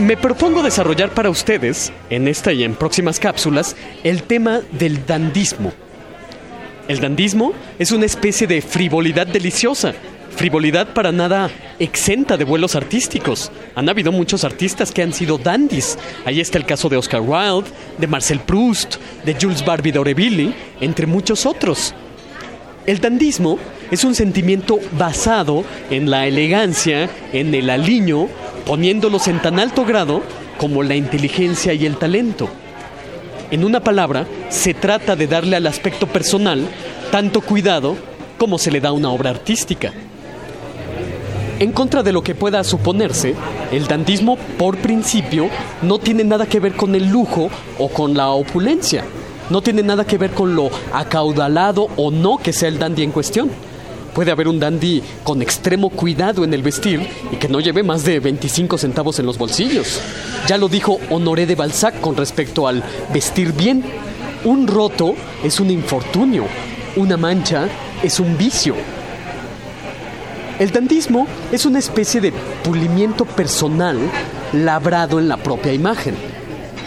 Me propongo desarrollar para ustedes, en esta y en próximas cápsulas, el tema del dandismo. El dandismo es una especie de frivolidad deliciosa, frivolidad para nada exenta de vuelos artísticos. Han habido muchos artistas que han sido dandis. Ahí está el caso de Oscar Wilde, de Marcel Proust, de Jules Barbie d'Aurevilly, entre muchos otros. El dandismo es un sentimiento basado en la elegancia, en el aliño, poniéndolos en tan alto grado como la inteligencia y el talento. En una palabra, se trata de darle al aspecto personal tanto cuidado como se le da a una obra artística. En contra de lo que pueda suponerse, el dandismo, por principio, no tiene nada que ver con el lujo o con la opulencia. No tiene nada que ver con lo acaudalado o no que sea el dandy en cuestión. Puede haber un dandy con extremo cuidado en el vestir y que no lleve más de 25 centavos en los bolsillos. Ya lo dijo Honoré de Balzac con respecto al vestir bien. Un roto es un infortunio, una mancha es un vicio. El dandismo es una especie de pulimiento personal labrado en la propia imagen.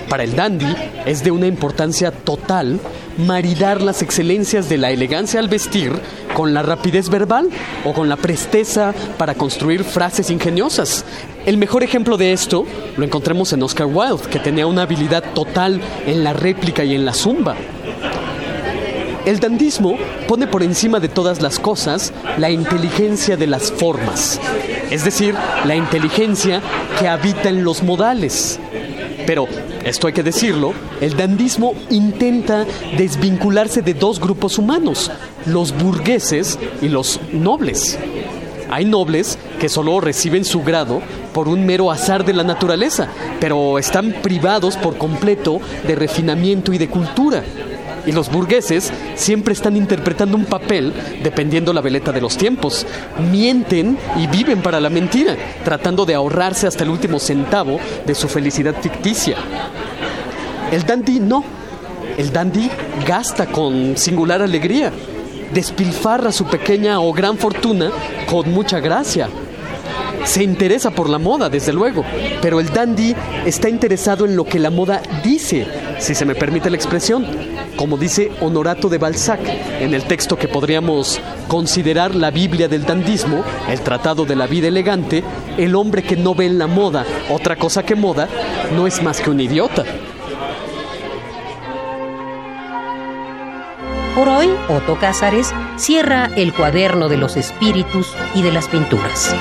Para el dandy es de una importancia total maridar las excelencias de la elegancia al vestir con la rapidez verbal o con la presteza para construir frases ingeniosas. El mejor ejemplo de esto lo encontramos en Oscar Wilde, que tenía una habilidad total en la réplica y en la zumba. El dandismo pone por encima de todas las cosas la inteligencia de las formas, es decir, la inteligencia que habita en los modales. Pero, esto hay que decirlo, el dandismo intenta desvincularse de dos grupos humanos, los burgueses y los nobles. Hay nobles que solo reciben su grado por un mero azar de la naturaleza, pero están privados por completo de refinamiento y de cultura. Y los burgueses siempre están interpretando un papel dependiendo la veleta de los tiempos. Mienten y viven para la mentira, tratando de ahorrarse hasta el último centavo de su felicidad ficticia. El dandy no. El dandy gasta con singular alegría. Despilfarra su pequeña o gran fortuna con mucha gracia. Se interesa por la moda, desde luego, pero el dandy está interesado en lo que la moda dice, si se me permite la expresión, como dice Honorato de Balzac en el texto que podríamos considerar la Biblia del dandismo, el Tratado de la Vida Elegante, el hombre que no ve en la moda otra cosa que moda no es más que un idiota. Por hoy, Otto Cázares cierra el cuaderno de los espíritus y de las pinturas.